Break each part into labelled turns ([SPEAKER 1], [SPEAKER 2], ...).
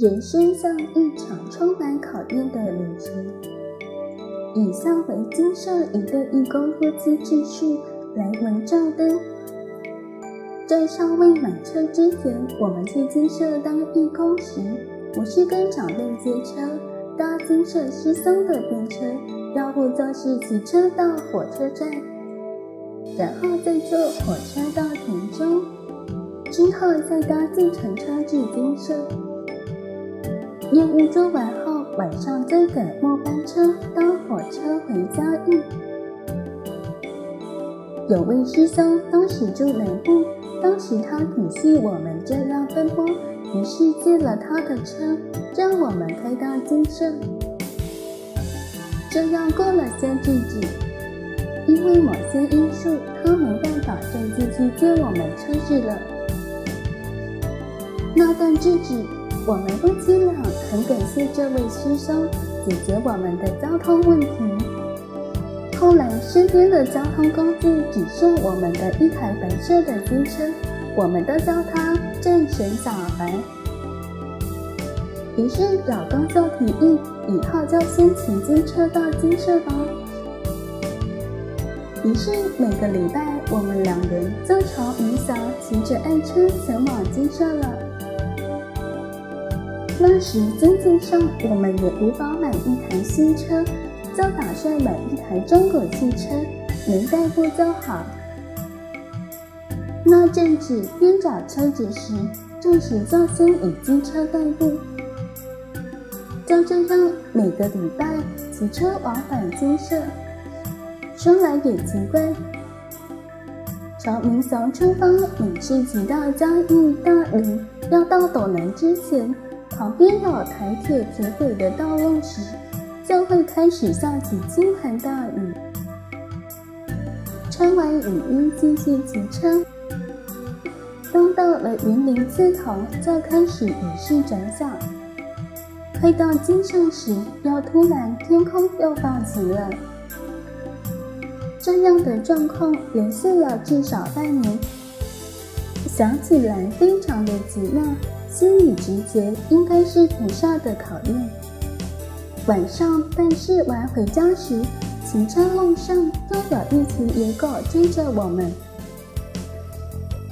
[SPEAKER 1] 人生像一场充满考验的旅程。以下为金色一个义工夫妻自述来为照灯。在尚未买车之前，我们去金色当义工时，我是跟长辈借车，搭金色师兄的便车，要不就是骑车到火车站，然后再坐火车到田中，之后再搭计程车至金色。业务做完后，晚上再赶末班车搭火车回嘉义。有位师兄当时住南部，当时他体恤我们这样奔波，于是借了他的车，让我们开到金色。这样过了些日子，因为某些因素，他没办法再继续借我们车子了。那段日子。我们夫妻俩很感谢这位师兄解决我们的交通问题。后来身边的交通工具只剩我们的一台白色的机车，我们都叫它“战神小白”。于是老公就提议，以后就先骑机车到金色吧。于是每个礼拜我们两人就从云霞骑着爱车前往金色了。那时经济上我们也无法买一台新车，就打算买一台中古汽车，能代步就好。那阵子边找车子时，这时就先以机车代步。就这样每个礼拜骑车往返金色。说来也奇怪，从民雄出发，每次骑到嘉义大林要到斗南之前。旁边有台铁铁轨的道路时，就会开始下起倾盆大雨。穿完雨衣继续骑车，当到了云林刺头，就开始雨势转小。快到金色时，又突然天空又放晴了。这样的状况延续了至少半年，想起来非常的奇妙。心理直觉应该是菩萨的考验。晚上办事完回家时，骑车路上都有一群野狗追着我们。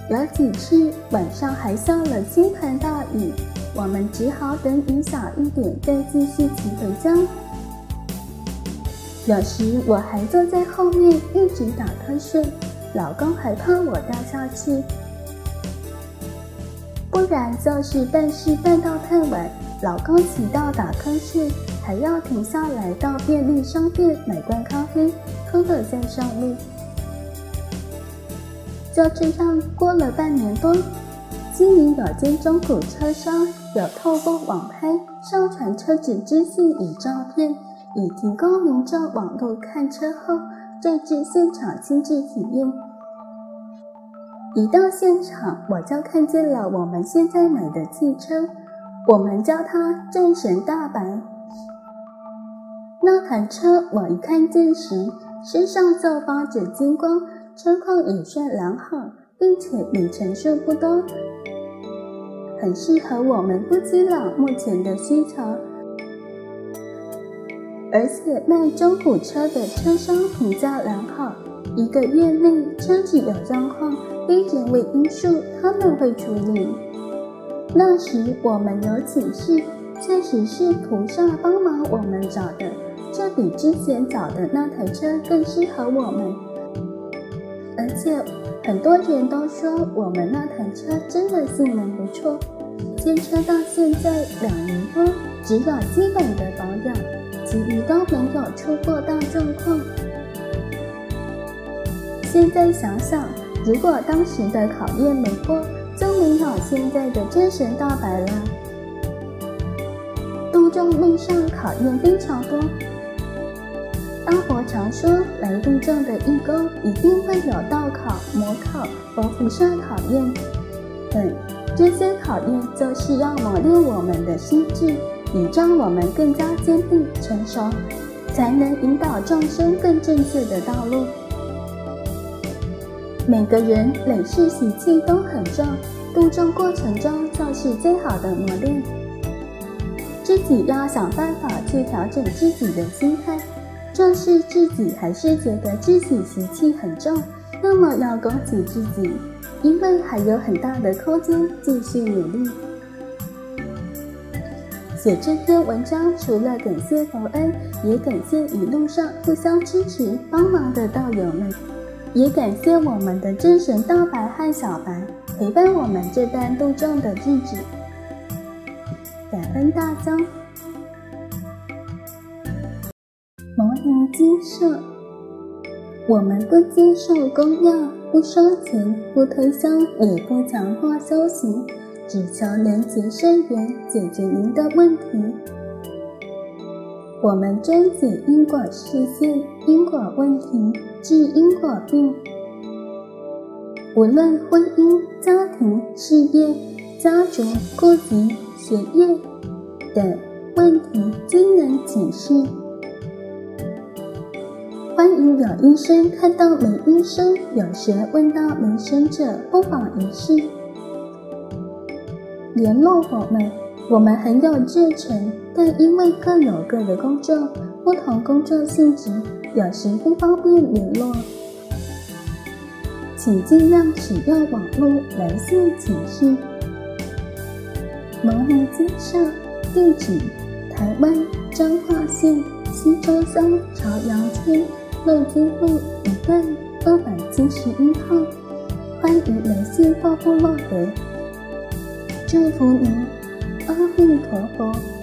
[SPEAKER 1] 有几次晚上还下了倾盆大雨，我们只好等雨小一点再继续骑回家。有时我还坐在后面一直打瞌睡，老公还怕我掉下去。不然就是办事办到太晚，老公骑到打瞌睡，还要停下来到便利商店买罐咖啡，喝了再上路。就这样过了半年多，经营有间中古车商有透过网拍上传车子资讯与照片，以提供民众网络看车后再至现场亲自体验。一到现场，我就看见了我们现在买的汽车，我们叫它“战神大白”。那台车我一看见时，身上就发着金光，车况也算良好，并且里程数不多，很适合我们夫妻俩目前的需求。而且卖中古车的车商评价良好，一个月内车子有状况。非人为因素，他们会处理。那时我们有启示，确实是菩萨帮忙我们找的，这比之前找的那台车更适合我们。而且很多人都说我们那台车真的性能不错，牵车到现在两年多，只有基本的保现在想想。如果当时的考验没过，就没有现在的真神大白了。度众路上考验非常多，阿婆常说，来度众的义工一定会有道考、魔考、佛菩萨考验。对，这些考验就是要磨练我们的心智，以让我们更加坚定成熟，才能引导众生更正确的道路。每个人累世习气都很重，度众过程中就是最好的磨练。自己要想办法去调整自己的心态。就是自己还是觉得自己习气很重，那么要恭喜自己，因为还有很大的空间继续努力。写这篇文章，除了感谢佛恩，也感谢一路上互相支持、帮忙的道友们，也感谢我们的真神大白和小白陪伴我们这段路中的日子。感恩大家。牟尼精舍，我们不接受供养，不收钱，不推销，也不强化修行。只求能结善缘，解决您的问题。我们专解因果事件、因果问题、治因果病。无论婚姻、家庭、事业、家族、国籍、学业等问题，均能解释。欢迎有医生看到没医生，有学问到没神者，不妨一试。联络我们，我们很有热忱，但因为各有各的工作，不同工作性质，有时不方便联络，请尽量使用网络来信请示。牟尼精舍地址：台湾彰化县溪州乡朝阳村乐金路一段二百七十一号，欢迎来信报部落格。祝福您，阿弥陀佛。